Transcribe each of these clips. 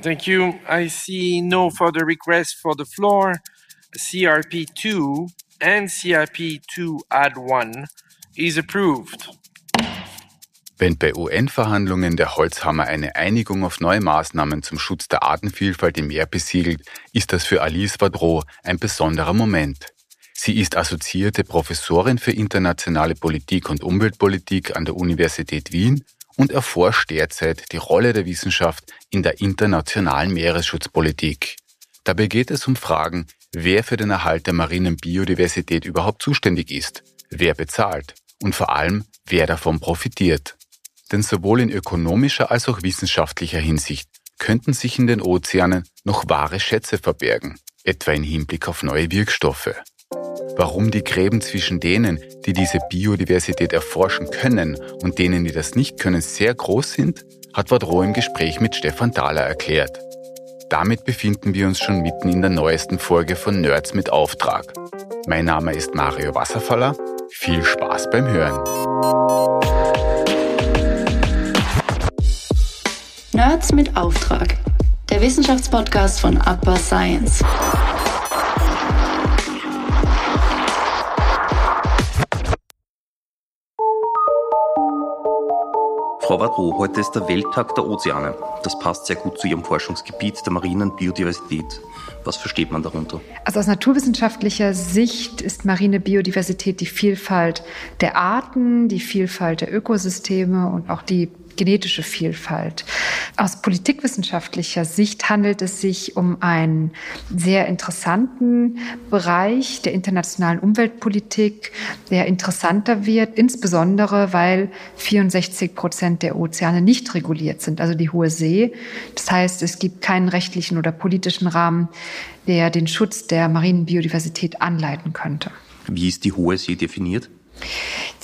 Thank you. I see no further requests for the floor. CRP2 and CRP2 add 1 is approved. Wenn bei UN-Verhandlungen der Holzhammer eine Einigung auf neue Maßnahmen zum Schutz der Artenvielfalt im Meer besiegelt, ist das für Alice Vadro ein besonderer Moment. Sie ist assoziierte Professorin für internationale Politik und Umweltpolitik an der Universität Wien und erforscht derzeit die Rolle der Wissenschaft in der internationalen Meeresschutzpolitik. Dabei geht es um Fragen, wer für den Erhalt der marinen Biodiversität überhaupt zuständig ist, wer bezahlt und vor allem, wer davon profitiert. Denn sowohl in ökonomischer als auch wissenschaftlicher Hinsicht könnten sich in den Ozeanen noch wahre Schätze verbergen, etwa im Hinblick auf neue Wirkstoffe. Warum die Gräben zwischen denen, die diese Biodiversität erforschen können und denen, die das nicht können, sehr groß sind, hat Vadro im Gespräch mit Stefan Thaler erklärt. Damit befinden wir uns schon mitten in der neuesten Folge von Nerds mit Auftrag. Mein Name ist Mario Wasserfaller. Viel Spaß beim Hören. Nerds mit Auftrag. Der Wissenschaftspodcast von Upper Science. Frau Wadrow, heute ist der Welttag der Ozeane. Das passt sehr gut zu Ihrem Forschungsgebiet der marinen Biodiversität. Was versteht man darunter? Also aus naturwissenschaftlicher Sicht ist marine Biodiversität die Vielfalt der Arten, die Vielfalt der Ökosysteme und auch die genetische Vielfalt. Aus politikwissenschaftlicher Sicht handelt es sich um einen sehr interessanten Bereich der internationalen Umweltpolitik, der interessanter wird, insbesondere weil 64 Prozent der Ozeane nicht reguliert sind, also die hohe See. Das heißt, es gibt keinen rechtlichen oder politischen Rahmen, der den Schutz der marinen Biodiversität anleiten könnte. Wie ist die hohe See definiert?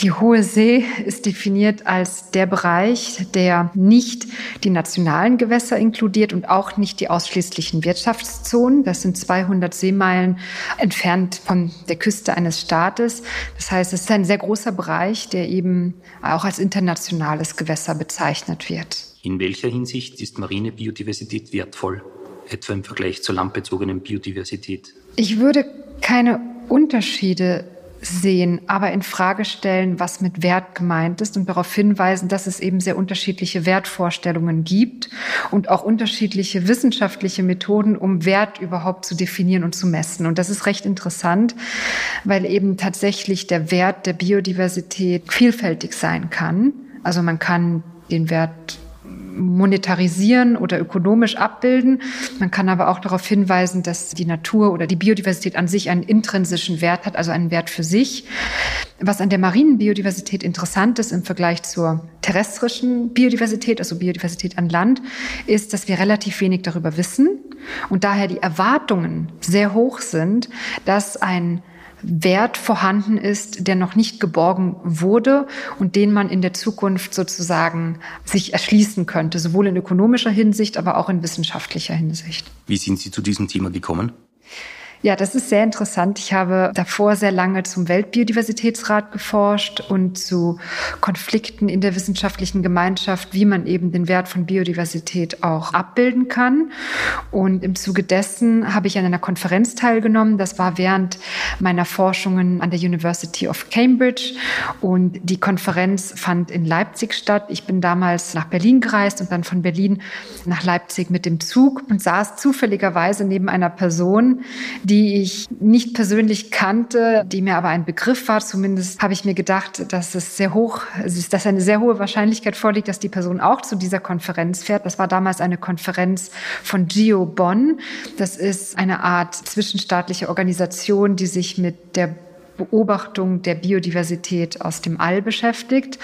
Die Hohe See ist definiert als der Bereich, der nicht die nationalen Gewässer inkludiert und auch nicht die ausschließlichen Wirtschaftszonen. Das sind 200 Seemeilen entfernt von der Küste eines Staates. Das heißt, es ist ein sehr großer Bereich, der eben auch als internationales Gewässer bezeichnet wird. In welcher Hinsicht ist marine Biodiversität wertvoll, etwa im Vergleich zur landbezogenen Biodiversität? Ich würde keine Unterschiede sehen, aber in Frage stellen, was mit Wert gemeint ist und darauf hinweisen, dass es eben sehr unterschiedliche Wertvorstellungen gibt und auch unterschiedliche wissenschaftliche Methoden, um Wert überhaupt zu definieren und zu messen. Und das ist recht interessant, weil eben tatsächlich der Wert der Biodiversität vielfältig sein kann. Also man kann den Wert monetarisieren oder ökonomisch abbilden. Man kann aber auch darauf hinweisen, dass die Natur oder die Biodiversität an sich einen intrinsischen Wert hat, also einen Wert für sich. Was an der marinen Biodiversität interessant ist im Vergleich zur terrestrischen Biodiversität, also Biodiversität an Land, ist, dass wir relativ wenig darüber wissen und daher die Erwartungen sehr hoch sind, dass ein Wert vorhanden ist, der noch nicht geborgen wurde und den man in der Zukunft sozusagen sich erschließen könnte, sowohl in ökonomischer Hinsicht, aber auch in wissenschaftlicher Hinsicht. Wie sind Sie zu diesem Thema gekommen? Ja, das ist sehr interessant. Ich habe davor sehr lange zum Weltbiodiversitätsrat geforscht und zu Konflikten in der wissenschaftlichen Gemeinschaft, wie man eben den Wert von Biodiversität auch abbilden kann. Und im Zuge dessen habe ich an einer Konferenz teilgenommen. Das war während meiner Forschungen an der University of Cambridge. Und die Konferenz fand in Leipzig statt. Ich bin damals nach Berlin gereist und dann von Berlin nach Leipzig mit dem Zug und saß zufälligerweise neben einer Person, die die ich nicht persönlich kannte, die mir aber ein Begriff war. Zumindest habe ich mir gedacht, dass es sehr hoch, dass eine sehr hohe Wahrscheinlichkeit vorliegt, dass die Person auch zu dieser Konferenz fährt. Das war damals eine Konferenz von Geo Bonn. Das ist eine Art zwischenstaatliche Organisation, die sich mit der Beobachtung der Biodiversität aus dem All beschäftigt.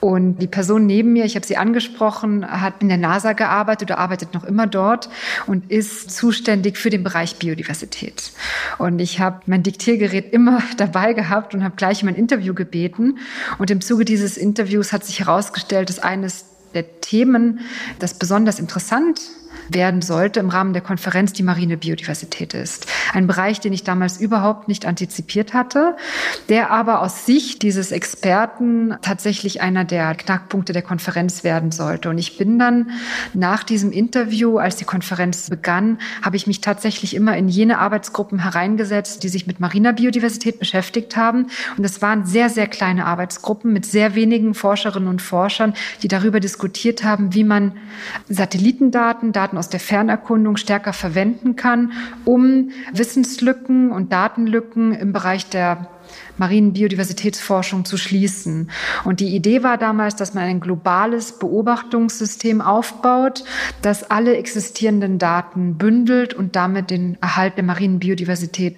Und die Person neben mir, ich habe sie angesprochen, hat in der NASA gearbeitet oder arbeitet noch immer dort und ist zuständig für den Bereich Biodiversität. Und ich habe mein Diktiergerät immer dabei gehabt und habe gleich um ein Interview gebeten. Und im Zuge dieses Interviews hat sich herausgestellt, dass eines der Themen, das besonders interessant werden sollte im Rahmen der Konferenz die marine Biodiversität ist. Ein Bereich, den ich damals überhaupt nicht antizipiert hatte, der aber aus Sicht dieses Experten tatsächlich einer der Knackpunkte der Konferenz werden sollte. Und ich bin dann nach diesem Interview, als die Konferenz begann, habe ich mich tatsächlich immer in jene Arbeitsgruppen hereingesetzt, die sich mit mariner Biodiversität beschäftigt haben. Und es waren sehr, sehr kleine Arbeitsgruppen mit sehr wenigen Forscherinnen und Forschern, die darüber diskutiert haben, wie man Satellitendaten, Daten aus der Fernerkundung stärker verwenden kann, um Wissenslücken und Datenlücken im Bereich der marinen Biodiversitätsforschung zu schließen. Und die Idee war damals, dass man ein globales Beobachtungssystem aufbaut, das alle existierenden Daten bündelt und damit den Erhalt der marinen Biodiversität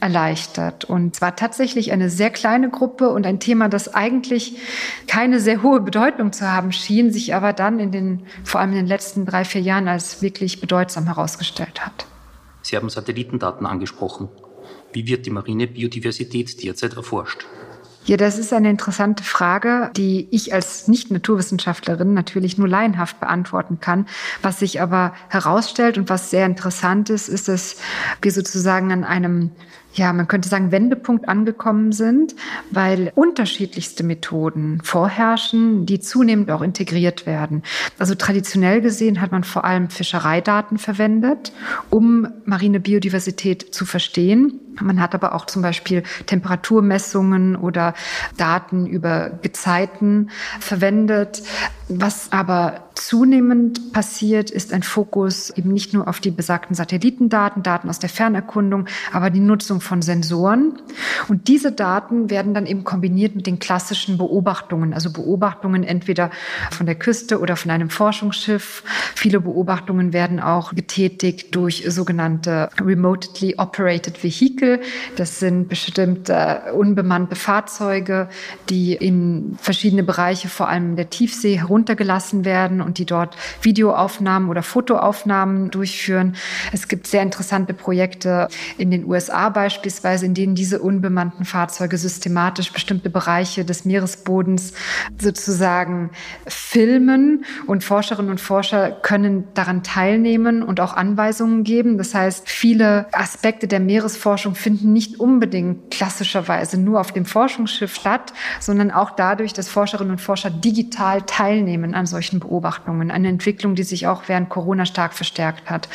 erleichtert. Und zwar tatsächlich eine sehr kleine Gruppe und ein Thema, das eigentlich keine sehr hohe Bedeutung zu haben schien, sich aber dann in den, vor allem in den letzten drei, vier Jahren als wirklich bedeutsam herausgestellt hat. Sie haben Satellitendaten angesprochen. Wie wird die marine Biodiversität derzeit erforscht? Ja, das ist eine interessante Frage, die ich als Nicht-Naturwissenschaftlerin natürlich nur laienhaft beantworten kann. Was sich aber herausstellt und was sehr interessant ist, ist, dass wir sozusagen an einem ja, man könnte sagen, Wendepunkt angekommen sind, weil unterschiedlichste Methoden vorherrschen, die zunehmend auch integriert werden. Also traditionell gesehen hat man vor allem Fischereidaten verwendet, um marine Biodiversität zu verstehen. Man hat aber auch zum Beispiel Temperaturmessungen oder Daten über Gezeiten verwendet. Was aber zunehmend passiert, ist ein Fokus eben nicht nur auf die besagten Satellitendaten, Daten aus der Fernerkundung, aber die Nutzung von Sensoren. Und diese Daten werden dann eben kombiniert mit den klassischen Beobachtungen, also Beobachtungen entweder von der Küste oder von einem Forschungsschiff. Viele Beobachtungen werden auch getätigt durch sogenannte Remotely Operated Vehicle. Das sind bestimmte unbemannte Fahrzeuge, die in verschiedene Bereiche, vor allem der Tiefsee, heruntergelassen werden und die dort Videoaufnahmen oder Fotoaufnahmen durchführen. Es gibt sehr interessante Projekte in den USA beispielsweise, in denen diese unbemannten Fahrzeuge systematisch bestimmte Bereiche des Meeresbodens sozusagen filmen und Forscherinnen und Forscher können daran teilnehmen und auch Anweisungen geben. Das heißt, viele Aspekte der Meeresforschung finden nicht unbedingt klassischerweise nur auf dem Forschungsschiff statt, sondern auch dadurch, dass Forscherinnen und Forscher digital teilnehmen an solchen Beobachtungen. Eine Entwicklung, die sich auch während Corona stark verstärkt hat.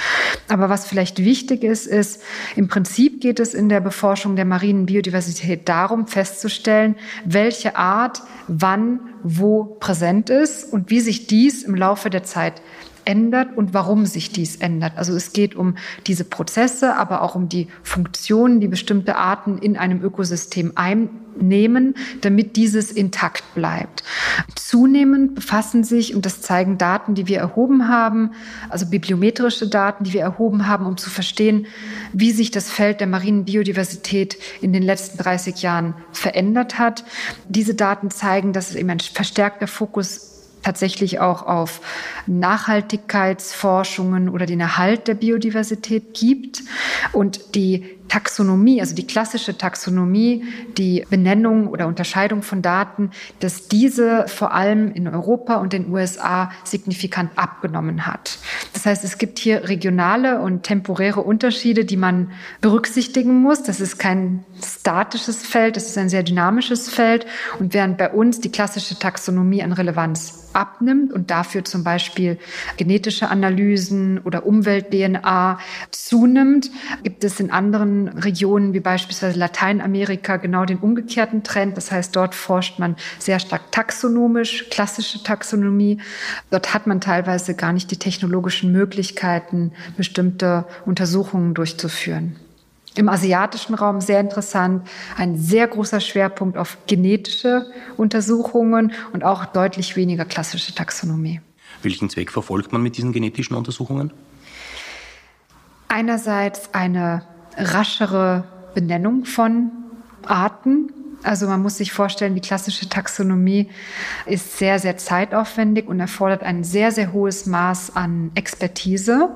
Aber was vielleicht wichtig ist, ist, im Prinzip geht es in der Beforschung der marinen Biodiversität darum, festzustellen, welche Art wann wo präsent ist und wie sich dies im Laufe der Zeit ändert und warum sich dies ändert. Also es geht um diese Prozesse, aber auch um die Funktionen, die bestimmte Arten in einem Ökosystem einnehmen, damit dieses intakt bleibt. Zunehmend befassen sich, und das zeigen Daten, die wir erhoben haben, also bibliometrische Daten, die wir erhoben haben, um zu verstehen, wie sich das Feld der marinen Biodiversität in den letzten 30 Jahren verändert hat. Diese Daten zeigen, dass es eben ein verstärkter Fokus tatsächlich auch auf Nachhaltigkeitsforschungen oder den Erhalt der Biodiversität gibt. Und die Taxonomie, also die klassische Taxonomie, die Benennung oder Unterscheidung von Daten, dass diese vor allem in Europa und den USA signifikant abgenommen hat. Das heißt, es gibt hier regionale und temporäre Unterschiede, die man berücksichtigen muss. Das ist kein statisches Feld, das ist ein sehr dynamisches Feld. Und während bei uns die klassische Taxonomie an Relevanz abnimmt und dafür zum Beispiel genetische Analysen oder Umwelt-DNA zunimmt, gibt es in anderen Regionen wie beispielsweise Lateinamerika genau den umgekehrten Trend. Das heißt, dort forscht man sehr stark taxonomisch, klassische Taxonomie. Dort hat man teilweise gar nicht die technologischen Möglichkeiten, bestimmte Untersuchungen durchzuführen. Im asiatischen Raum sehr interessant, ein sehr großer Schwerpunkt auf genetische Untersuchungen und auch deutlich weniger klassische Taxonomie. Welchen Zweck verfolgt man mit diesen genetischen Untersuchungen? Einerseits eine raschere Benennung von Arten. Also man muss sich vorstellen, die klassische Taxonomie ist sehr, sehr zeitaufwendig und erfordert ein sehr, sehr hohes Maß an Expertise.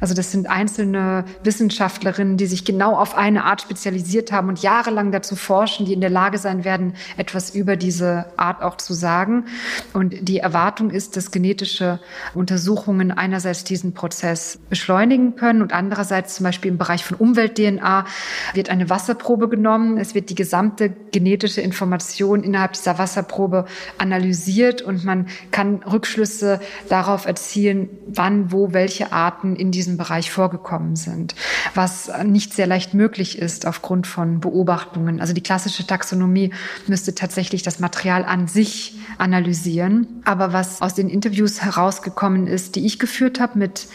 Also das sind einzelne Wissenschaftlerinnen, die sich genau auf eine Art spezialisiert haben und jahrelang dazu forschen, die in der Lage sein werden, etwas über diese Art auch zu sagen. Und die Erwartung ist, dass genetische Untersuchungen einerseits diesen Prozess beschleunigen können und andererseits zum Beispiel im Bereich von Umwelt-DNA wird eine Wasserprobe genommen. Es wird die gesamte genetische Information innerhalb dieser Wasserprobe analysiert und man kann Rückschlüsse darauf erzielen, wann, wo, welche Arten in diesem Bereich vorgekommen sind, was nicht sehr leicht möglich ist aufgrund von Beobachtungen. Also die klassische Taxonomie müsste tatsächlich das Material an sich analysieren. Aber was aus den Interviews herausgekommen ist, die ich geführt habe mit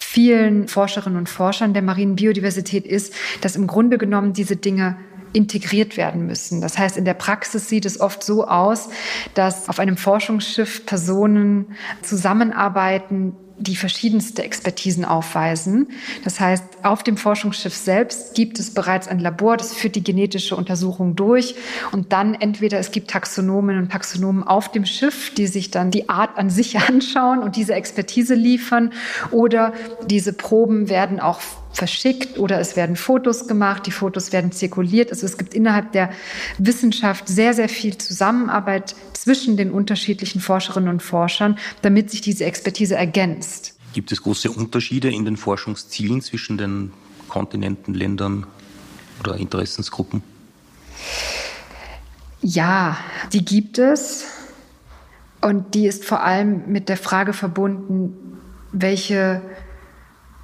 vielen Forscherinnen und Forschern der marinen Biodiversität ist, dass im Grunde genommen diese Dinge integriert werden müssen. Das heißt, in der Praxis sieht es oft so aus, dass auf einem Forschungsschiff Personen zusammenarbeiten, die verschiedenste Expertisen aufweisen. Das heißt, auf dem Forschungsschiff selbst gibt es bereits ein Labor, das führt die genetische Untersuchung durch und dann entweder es gibt Taxonomen und Taxonomen auf dem Schiff, die sich dann die Art an sich anschauen und diese Expertise liefern oder diese Proben werden auch verschickt oder es werden Fotos gemacht, die Fotos werden zirkuliert. Also es gibt innerhalb der Wissenschaft sehr, sehr viel Zusammenarbeit zwischen den unterschiedlichen Forscherinnen und Forschern, damit sich diese Expertise ergänzt. Gibt es große Unterschiede in den Forschungszielen zwischen den Kontinenten, Ländern oder Interessensgruppen? Ja, die gibt es. Und die ist vor allem mit der Frage verbunden, welche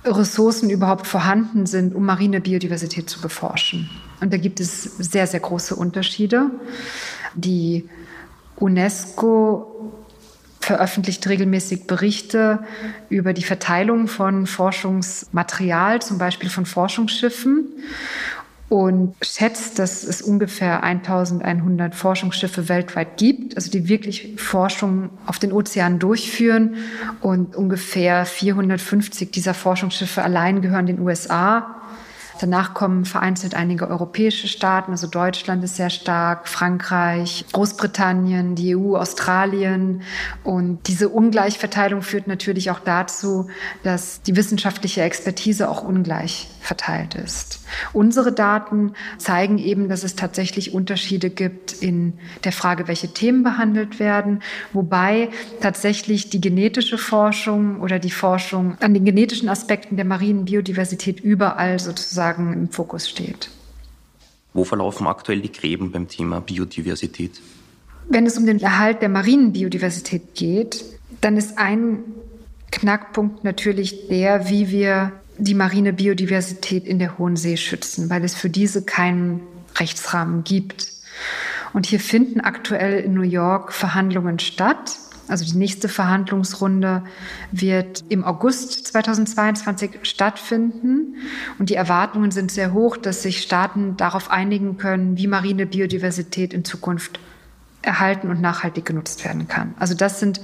Ressourcen überhaupt vorhanden sind, um marine Biodiversität zu beforschen. Und da gibt es sehr, sehr große Unterschiede. Die UNESCO veröffentlicht regelmäßig Berichte über die Verteilung von Forschungsmaterial, zum Beispiel von Forschungsschiffen und schätzt, dass es ungefähr 1100 Forschungsschiffe weltweit gibt, also die wirklich Forschung auf den Ozeanen durchführen. Und ungefähr 450 dieser Forschungsschiffe allein gehören den USA. Danach kommen vereinzelt einige europäische Staaten, also Deutschland ist sehr stark, Frankreich, Großbritannien, die EU, Australien. Und diese Ungleichverteilung führt natürlich auch dazu, dass die wissenschaftliche Expertise auch ungleich verteilt ist. Unsere Daten zeigen eben, dass es tatsächlich Unterschiede gibt in der Frage, welche Themen behandelt werden, wobei tatsächlich die genetische Forschung oder die Forschung an den genetischen Aspekten der marinen Biodiversität überall sozusagen im Fokus steht. Wo verlaufen aktuell die Gräben beim Thema Biodiversität? Wenn es um den Erhalt der marinen Biodiversität geht, dann ist ein Knackpunkt natürlich der, wie wir die marine Biodiversität in der Hohen See schützen, weil es für diese keinen Rechtsrahmen gibt. Und hier finden aktuell in New York Verhandlungen statt. Also die nächste Verhandlungsrunde wird im August 2022 stattfinden. Und die Erwartungen sind sehr hoch, dass sich Staaten darauf einigen können, wie marine Biodiversität in Zukunft erhalten und nachhaltig genutzt werden kann. Also das sind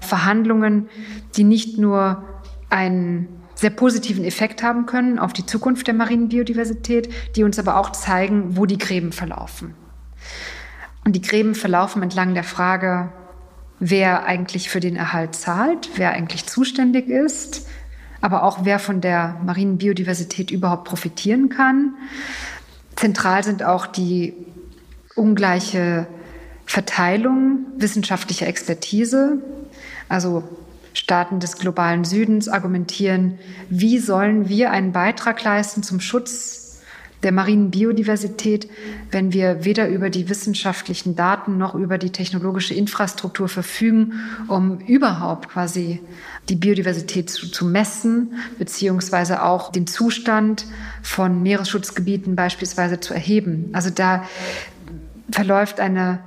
Verhandlungen, die nicht nur einen sehr positiven Effekt haben können auf die Zukunft der marinen Biodiversität, die uns aber auch zeigen, wo die Gräben verlaufen. Und die Gräben verlaufen entlang der Frage, wer eigentlich für den Erhalt zahlt, wer eigentlich zuständig ist, aber auch wer von der marinen Biodiversität überhaupt profitieren kann. Zentral sind auch die ungleiche Verteilung wissenschaftlicher Expertise. Also Staaten des globalen Südens argumentieren, wie sollen wir einen Beitrag leisten zum Schutz der marinen Biodiversität, wenn wir weder über die wissenschaftlichen Daten noch über die technologische Infrastruktur verfügen, um überhaupt quasi die Biodiversität zu, zu messen, beziehungsweise auch den Zustand von Meeresschutzgebieten beispielsweise zu erheben. Also da verläuft eine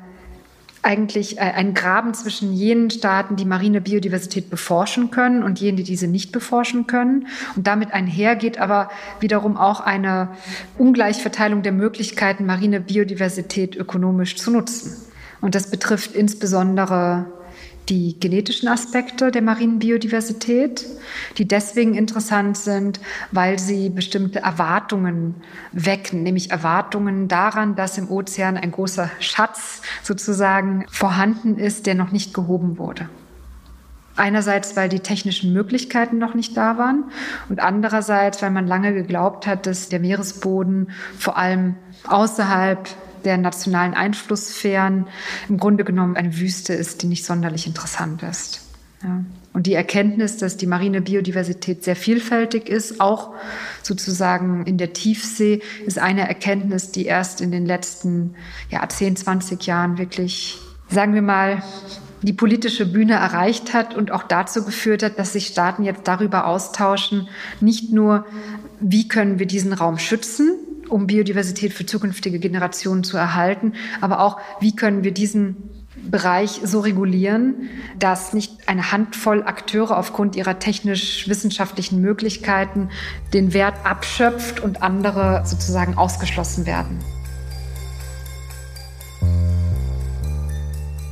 eigentlich äh, ein Graben zwischen jenen Staaten, die marine Biodiversität beforschen können und jenen, die diese nicht beforschen können. Und damit einhergeht aber wiederum auch eine Ungleichverteilung der Möglichkeiten, marine Biodiversität ökonomisch zu nutzen. Und das betrifft insbesondere die genetischen Aspekte der marinen Biodiversität, die deswegen interessant sind, weil sie bestimmte Erwartungen wecken, nämlich Erwartungen daran, dass im Ozean ein großer Schatz sozusagen vorhanden ist, der noch nicht gehoben wurde. Einerseits, weil die technischen Möglichkeiten noch nicht da waren und andererseits, weil man lange geglaubt hat, dass der Meeresboden vor allem außerhalb der nationalen Einflusssphären im Grunde genommen eine Wüste ist, die nicht sonderlich interessant ist. Ja. Und die Erkenntnis, dass die marine Biodiversität sehr vielfältig ist, auch sozusagen in der Tiefsee, ist eine Erkenntnis, die erst in den letzten ja, 10, 20 Jahren wirklich, sagen wir mal, die politische Bühne erreicht hat und auch dazu geführt hat, dass sich Staaten jetzt darüber austauschen, nicht nur, wie können wir diesen Raum schützen, um Biodiversität für zukünftige Generationen zu erhalten, aber auch, wie können wir diesen Bereich so regulieren, dass nicht eine Handvoll Akteure aufgrund ihrer technisch-wissenschaftlichen Möglichkeiten den Wert abschöpft und andere sozusagen ausgeschlossen werden.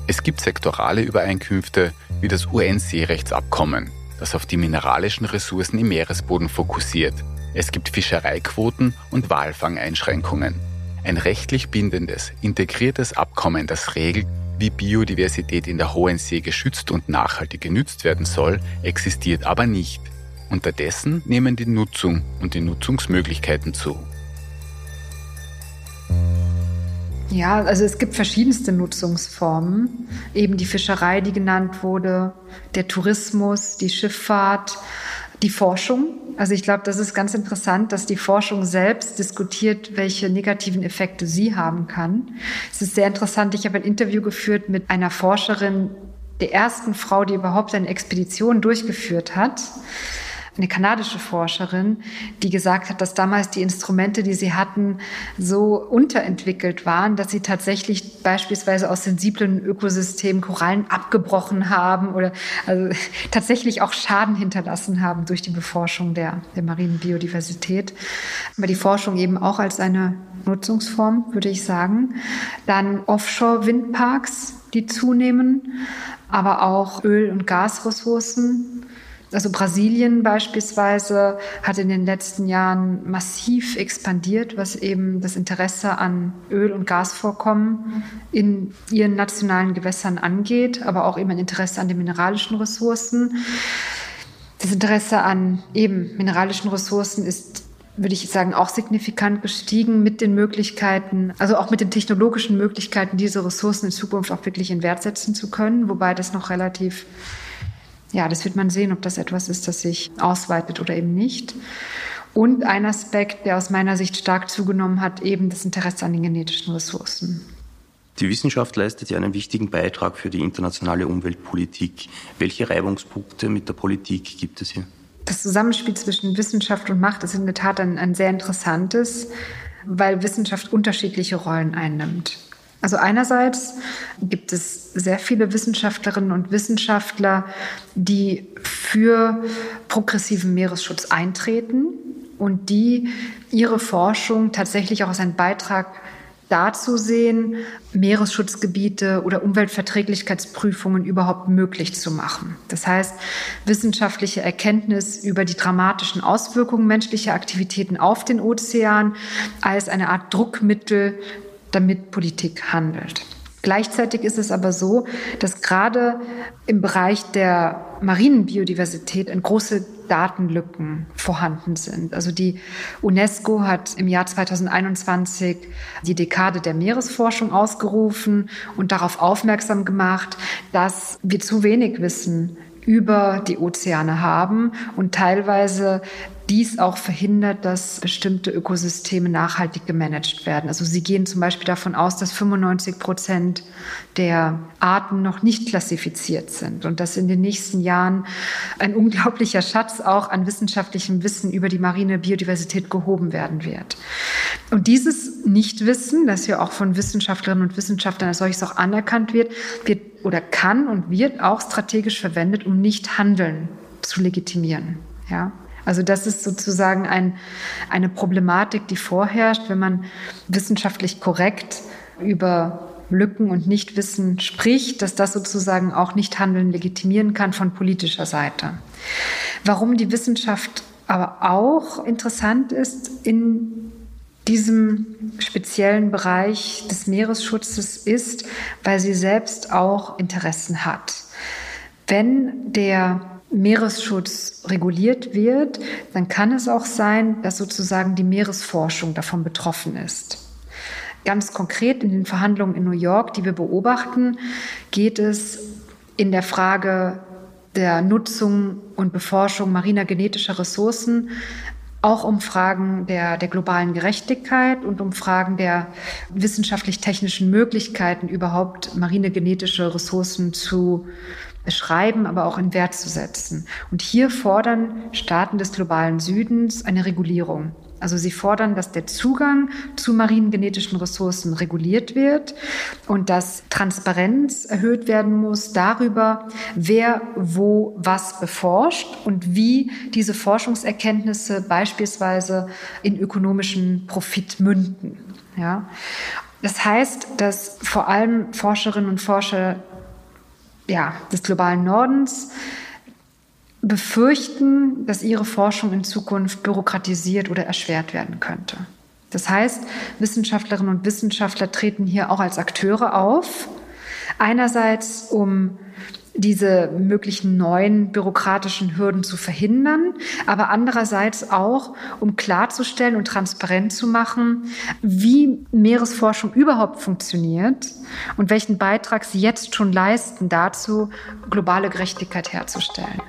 Es gibt sektorale Übereinkünfte wie das UN-Seerechtsabkommen, das auf die mineralischen Ressourcen im Meeresboden fokussiert. Es gibt Fischereiquoten und Walfangeinschränkungen. Ein rechtlich bindendes, integriertes Abkommen, das regelt, wie Biodiversität in der Hohen See geschützt und nachhaltig genützt werden soll, existiert aber nicht. Unterdessen nehmen die Nutzung und die Nutzungsmöglichkeiten zu. Ja, also es gibt verschiedenste Nutzungsformen. Eben die Fischerei, die genannt wurde, der Tourismus, die Schifffahrt, die Forschung. Also ich glaube, das ist ganz interessant, dass die Forschung selbst diskutiert, welche negativen Effekte sie haben kann. Es ist sehr interessant. Ich habe ein Interview geführt mit einer Forscherin, der ersten Frau, die überhaupt eine Expedition durchgeführt hat eine kanadische Forscherin, die gesagt hat, dass damals die Instrumente, die sie hatten, so unterentwickelt waren, dass sie tatsächlich beispielsweise aus sensiblen Ökosystemen Korallen abgebrochen haben oder also tatsächlich auch Schaden hinterlassen haben durch die Beforschung der, der marinen Biodiversität. Aber die Forschung eben auch als eine Nutzungsform, würde ich sagen. Dann Offshore-Windparks, die zunehmen, aber auch Öl- und Gasressourcen also Brasilien beispielsweise hat in den letzten Jahren massiv expandiert, was eben das Interesse an Öl- und Gasvorkommen in ihren nationalen Gewässern angeht, aber auch eben ein Interesse an den mineralischen Ressourcen. Das Interesse an eben mineralischen Ressourcen ist würde ich sagen, auch signifikant gestiegen mit den Möglichkeiten, also auch mit den technologischen Möglichkeiten, diese Ressourcen in Zukunft auch wirklich in Wert setzen zu können, wobei das noch relativ ja, das wird man sehen, ob das etwas ist, das sich ausweitet oder eben nicht. Und ein Aspekt, der aus meiner Sicht stark zugenommen hat, eben das Interesse an den genetischen Ressourcen. Die Wissenschaft leistet ja einen wichtigen Beitrag für die internationale Umweltpolitik. Welche Reibungspunkte mit der Politik gibt es hier? Das Zusammenspiel zwischen Wissenschaft und Macht ist in der Tat ein, ein sehr interessantes, weil Wissenschaft unterschiedliche Rollen einnimmt. Also einerseits gibt es sehr viele Wissenschaftlerinnen und Wissenschaftler, die für progressiven Meeresschutz eintreten und die ihre Forschung tatsächlich auch als einen Beitrag dazu sehen, Meeresschutzgebiete oder Umweltverträglichkeitsprüfungen überhaupt möglich zu machen. Das heißt, wissenschaftliche Erkenntnis über die dramatischen Auswirkungen menschlicher Aktivitäten auf den Ozean als eine Art Druckmittel damit Politik handelt. Gleichzeitig ist es aber so, dass gerade im Bereich der marinen Biodiversität große Datenlücken vorhanden sind. Also die UNESCO hat im Jahr 2021 die Dekade der Meeresforschung ausgerufen und darauf aufmerksam gemacht, dass wir zu wenig wissen über die Ozeane haben und teilweise dies auch verhindert, dass bestimmte Ökosysteme nachhaltig gemanagt werden. Also Sie gehen zum Beispiel davon aus, dass 95 Prozent der Arten noch nicht klassifiziert sind und dass in den nächsten Jahren ein unglaublicher Schatz auch an wissenschaftlichem Wissen über die marine Biodiversität gehoben werden wird. Und dieses Nichtwissen, das ja auch von Wissenschaftlerinnen und Wissenschaftlern als solches auch anerkannt wird, wird oder kann und wird auch strategisch verwendet, um Nichthandeln zu legitimieren. Ja. Also das ist sozusagen ein, eine Problematik, die vorherrscht, wenn man wissenschaftlich korrekt über Lücken und Nichtwissen spricht, dass das sozusagen auch Nichthandeln legitimieren kann von politischer Seite. Warum die Wissenschaft aber auch interessant ist in diesem speziellen Bereich des Meeresschutzes ist, weil sie selbst auch Interessen hat. Wenn der Meeresschutz reguliert wird, dann kann es auch sein, dass sozusagen die Meeresforschung davon betroffen ist. Ganz konkret in den Verhandlungen in New York, die wir beobachten, geht es in der Frage der Nutzung und Beforschung mariner genetischer Ressourcen auch um Fragen der, der globalen Gerechtigkeit und um Fragen der wissenschaftlich-technischen Möglichkeiten, überhaupt marine genetische Ressourcen zu beschreiben, aber auch in Wert zu setzen. Und hier fordern Staaten des globalen Südens eine Regulierung. Also sie fordern, dass der Zugang zu marinen genetischen Ressourcen reguliert wird und dass Transparenz erhöht werden muss darüber, wer wo was beforscht und wie diese Forschungserkenntnisse beispielsweise in ökonomischen Profit münden. Ja. Das heißt, dass vor allem Forscherinnen und Forscher ja, des globalen Nordens befürchten, dass ihre Forschung in Zukunft bürokratisiert oder erschwert werden könnte. Das heißt, Wissenschaftlerinnen und Wissenschaftler treten hier auch als Akteure auf. Einerseits, um diese möglichen neuen bürokratischen Hürden zu verhindern, aber andererseits auch, um klarzustellen und transparent zu machen, wie Meeresforschung überhaupt funktioniert und welchen Beitrag sie jetzt schon leisten dazu, globale Gerechtigkeit herzustellen.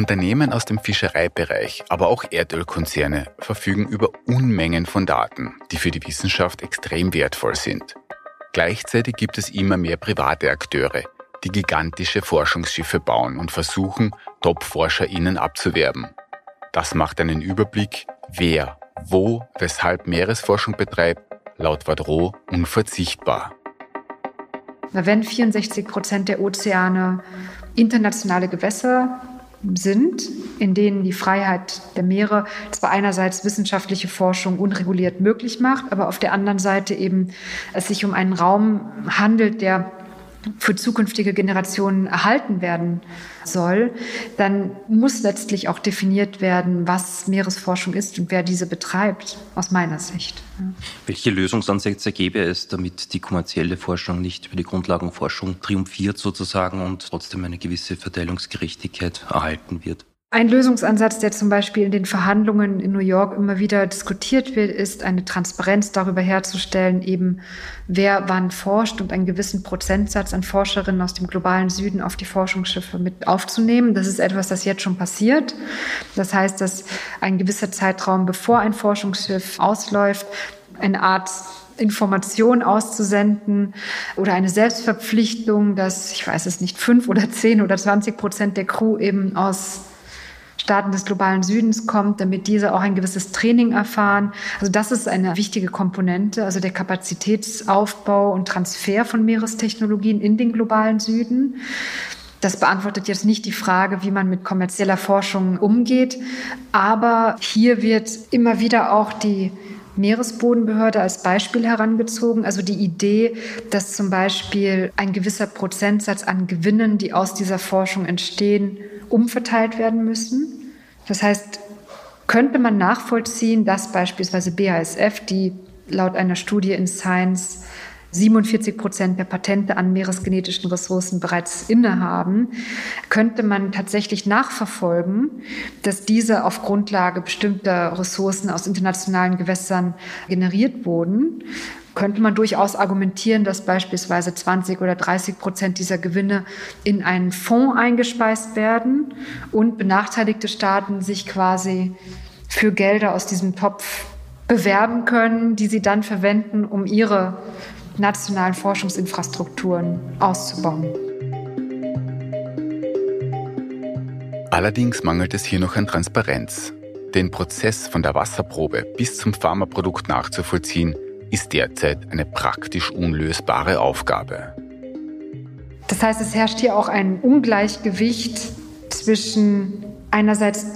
Unternehmen aus dem Fischereibereich, aber auch Erdölkonzerne verfügen über Unmengen von Daten, die für die Wissenschaft extrem wertvoll sind. Gleichzeitig gibt es immer mehr private Akteure, die gigantische Forschungsschiffe bauen und versuchen, Top-ForscherInnen abzuwerben. Das macht einen Überblick, wer, wo, weshalb Meeresforschung betreibt, laut Vadro unverzichtbar. Wenn 64 Prozent der Ozeane internationale Gewässer sind, in denen die Freiheit der Meere zwar einerseits wissenschaftliche Forschung unreguliert möglich macht, aber auf der anderen Seite eben es sich um einen Raum handelt, der für zukünftige Generationen erhalten werden soll, dann muss letztlich auch definiert werden, was Meeresforschung ist und wer diese betreibt, aus meiner Sicht. Welche Lösungsansätze gäbe es, damit die kommerzielle Forschung nicht über die Grundlagenforschung triumphiert sozusagen und trotzdem eine gewisse Verteilungsgerechtigkeit erhalten wird? Ein Lösungsansatz, der zum Beispiel in den Verhandlungen in New York immer wieder diskutiert wird, ist eine Transparenz darüber herzustellen, eben wer wann forscht und einen gewissen Prozentsatz an Forscherinnen aus dem globalen Süden auf die Forschungsschiffe mit aufzunehmen. Das ist etwas, das jetzt schon passiert. Das heißt, dass ein gewisser Zeitraum, bevor ein Forschungsschiff ausläuft, eine Art Information auszusenden oder eine Selbstverpflichtung, dass, ich weiß es nicht, fünf oder zehn oder zwanzig Prozent der Crew eben aus Staaten des globalen Südens kommt, damit diese auch ein gewisses Training erfahren. Also das ist eine wichtige Komponente, also der Kapazitätsaufbau und Transfer von Meerestechnologien in den globalen Süden. Das beantwortet jetzt nicht die Frage, wie man mit kommerzieller Forschung umgeht, aber hier wird immer wieder auch die Meeresbodenbehörde als Beispiel herangezogen. Also die Idee, dass zum Beispiel ein gewisser Prozentsatz an Gewinnen, die aus dieser Forschung entstehen, umverteilt werden müssen. Das heißt, könnte man nachvollziehen, dass beispielsweise BASF, die laut einer Studie in Science 47 Prozent der Patente an meeresgenetischen Ressourcen bereits innehaben, könnte man tatsächlich nachverfolgen, dass diese auf Grundlage bestimmter Ressourcen aus internationalen Gewässern generiert wurden könnte man durchaus argumentieren, dass beispielsweise 20 oder 30 Prozent dieser Gewinne in einen Fonds eingespeist werden und benachteiligte Staaten sich quasi für Gelder aus diesem Topf bewerben können, die sie dann verwenden, um ihre nationalen Forschungsinfrastrukturen auszubauen. Allerdings mangelt es hier noch an Transparenz. Den Prozess von der Wasserprobe bis zum Pharmaprodukt nachzuvollziehen, ist derzeit eine praktisch unlösbare Aufgabe. Das heißt, es herrscht hier auch ein Ungleichgewicht zwischen einerseits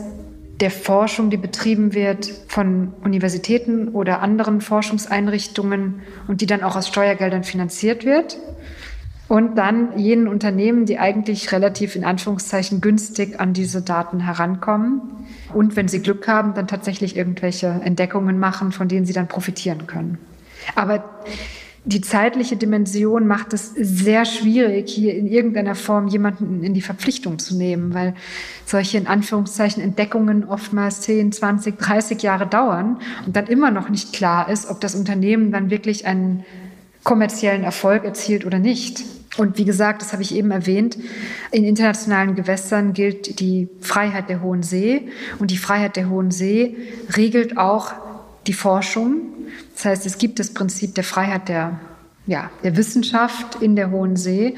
der Forschung, die betrieben wird von Universitäten oder anderen Forschungseinrichtungen und die dann auch aus Steuergeldern finanziert wird. Und dann jenen Unternehmen, die eigentlich relativ in Anführungszeichen günstig an diese Daten herankommen und wenn sie Glück haben, dann tatsächlich irgendwelche Entdeckungen machen, von denen sie dann profitieren können. Aber die zeitliche Dimension macht es sehr schwierig, hier in irgendeiner Form jemanden in die Verpflichtung zu nehmen, weil solche in Anführungszeichen Entdeckungen oftmals 10, 20, 30 Jahre dauern und dann immer noch nicht klar ist, ob das Unternehmen dann wirklich einen kommerziellen Erfolg erzielt oder nicht. Und wie gesagt, das habe ich eben erwähnt, in internationalen Gewässern gilt die Freiheit der Hohen See und die Freiheit der Hohen See regelt auch die Forschung. Das heißt, es gibt das Prinzip der Freiheit der, ja, der Wissenschaft in der Hohen See.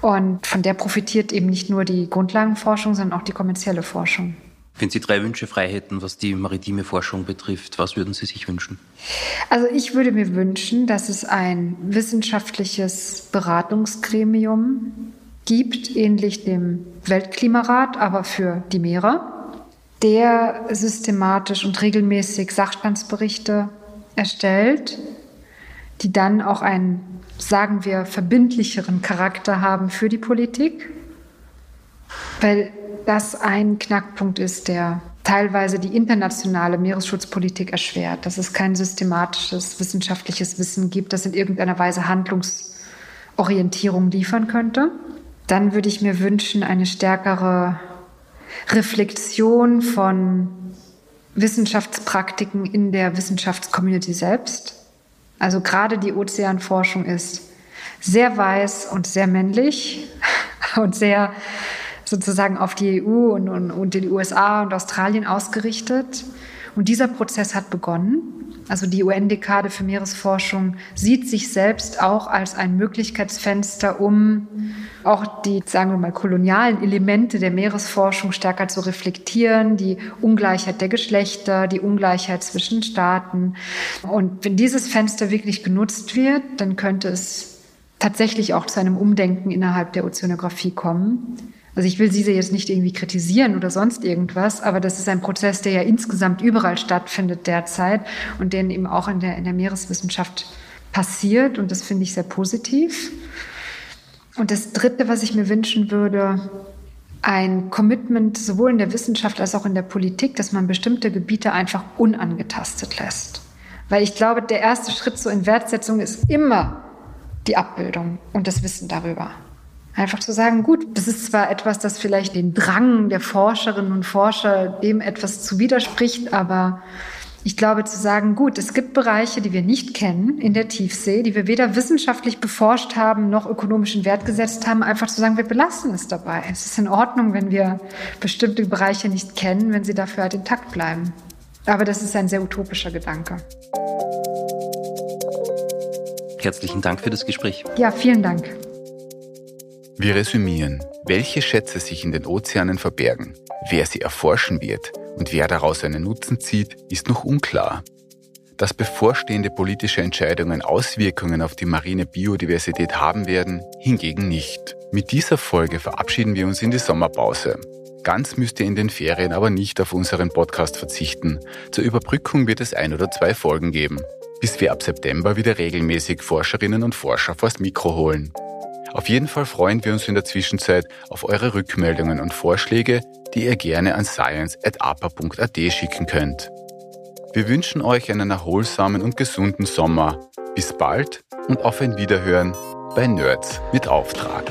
Und von der profitiert eben nicht nur die Grundlagenforschung, sondern auch die kommerzielle Forschung. Wenn Sie drei Wünsche frei hätten, was die maritime Forschung betrifft, was würden Sie sich wünschen? Also ich würde mir wünschen, dass es ein wissenschaftliches Beratungsgremium gibt, ähnlich dem Weltklimarat, aber für die Meere der systematisch und regelmäßig Sachstandsberichte erstellt, die dann auch einen, sagen wir, verbindlicheren Charakter haben für die Politik, weil das ein Knackpunkt ist, der teilweise die internationale Meeresschutzpolitik erschwert, dass es kein systematisches wissenschaftliches Wissen gibt, das in irgendeiner Weise Handlungsorientierung liefern könnte. Dann würde ich mir wünschen, eine stärkere Reflexion von Wissenschaftspraktiken in der Wissenschaftscommunity selbst. Also gerade die Ozeanforschung ist sehr weiß und sehr männlich und sehr sozusagen auf die EU und, und, und die USA und Australien ausgerichtet. Und dieser Prozess hat begonnen. Also die UN-Dekade für Meeresforschung sieht sich selbst auch als ein Möglichkeitsfenster, um auch die, sagen wir mal, kolonialen Elemente der Meeresforschung stärker zu reflektieren, die Ungleichheit der Geschlechter, die Ungleichheit zwischen Staaten. Und wenn dieses Fenster wirklich genutzt wird, dann könnte es tatsächlich auch zu einem Umdenken innerhalb der Ozeanographie kommen. Also ich will sie jetzt nicht irgendwie kritisieren oder sonst irgendwas, aber das ist ein Prozess, der ja insgesamt überall stattfindet derzeit und den eben auch in der, in der Meereswissenschaft passiert und das finde ich sehr positiv. Und das Dritte, was ich mir wünschen würde, ein Commitment sowohl in der Wissenschaft als auch in der Politik, dass man bestimmte Gebiete einfach unangetastet lässt. Weil ich glaube, der erste Schritt zur Inwertsetzung ist immer die Abbildung und das Wissen darüber. Einfach zu sagen, gut, das ist zwar etwas, das vielleicht den Drang der Forscherinnen und Forscher dem etwas zu widerspricht, aber ich glaube zu sagen, gut, es gibt Bereiche, die wir nicht kennen in der Tiefsee, die wir weder wissenschaftlich beforscht haben noch ökonomischen Wert gesetzt haben, einfach zu sagen, wir belassen es dabei. Es ist in Ordnung, wenn wir bestimmte Bereiche nicht kennen, wenn sie dafür halt intakt bleiben. Aber das ist ein sehr utopischer Gedanke. Herzlichen Dank für das Gespräch. Ja, vielen Dank. Wir resümieren, welche Schätze sich in den Ozeanen verbergen, wer sie erforschen wird und wer daraus einen Nutzen zieht, ist noch unklar. Dass bevorstehende politische Entscheidungen Auswirkungen auf die marine Biodiversität haben werden, hingegen nicht. Mit dieser Folge verabschieden wir uns in die Sommerpause. Ganz müsst ihr in den Ferien aber nicht auf unseren Podcast verzichten. Zur Überbrückung wird es ein oder zwei Folgen geben, bis wir ab September wieder regelmäßig Forscherinnen und Forscher vors Mikro holen. Auf jeden Fall freuen wir uns in der Zwischenzeit auf eure Rückmeldungen und Vorschläge, die ihr gerne an science.apa.at schicken könnt. Wir wünschen euch einen erholsamen und gesunden Sommer. Bis bald und auf ein Wiederhören bei Nerds mit Auftrag.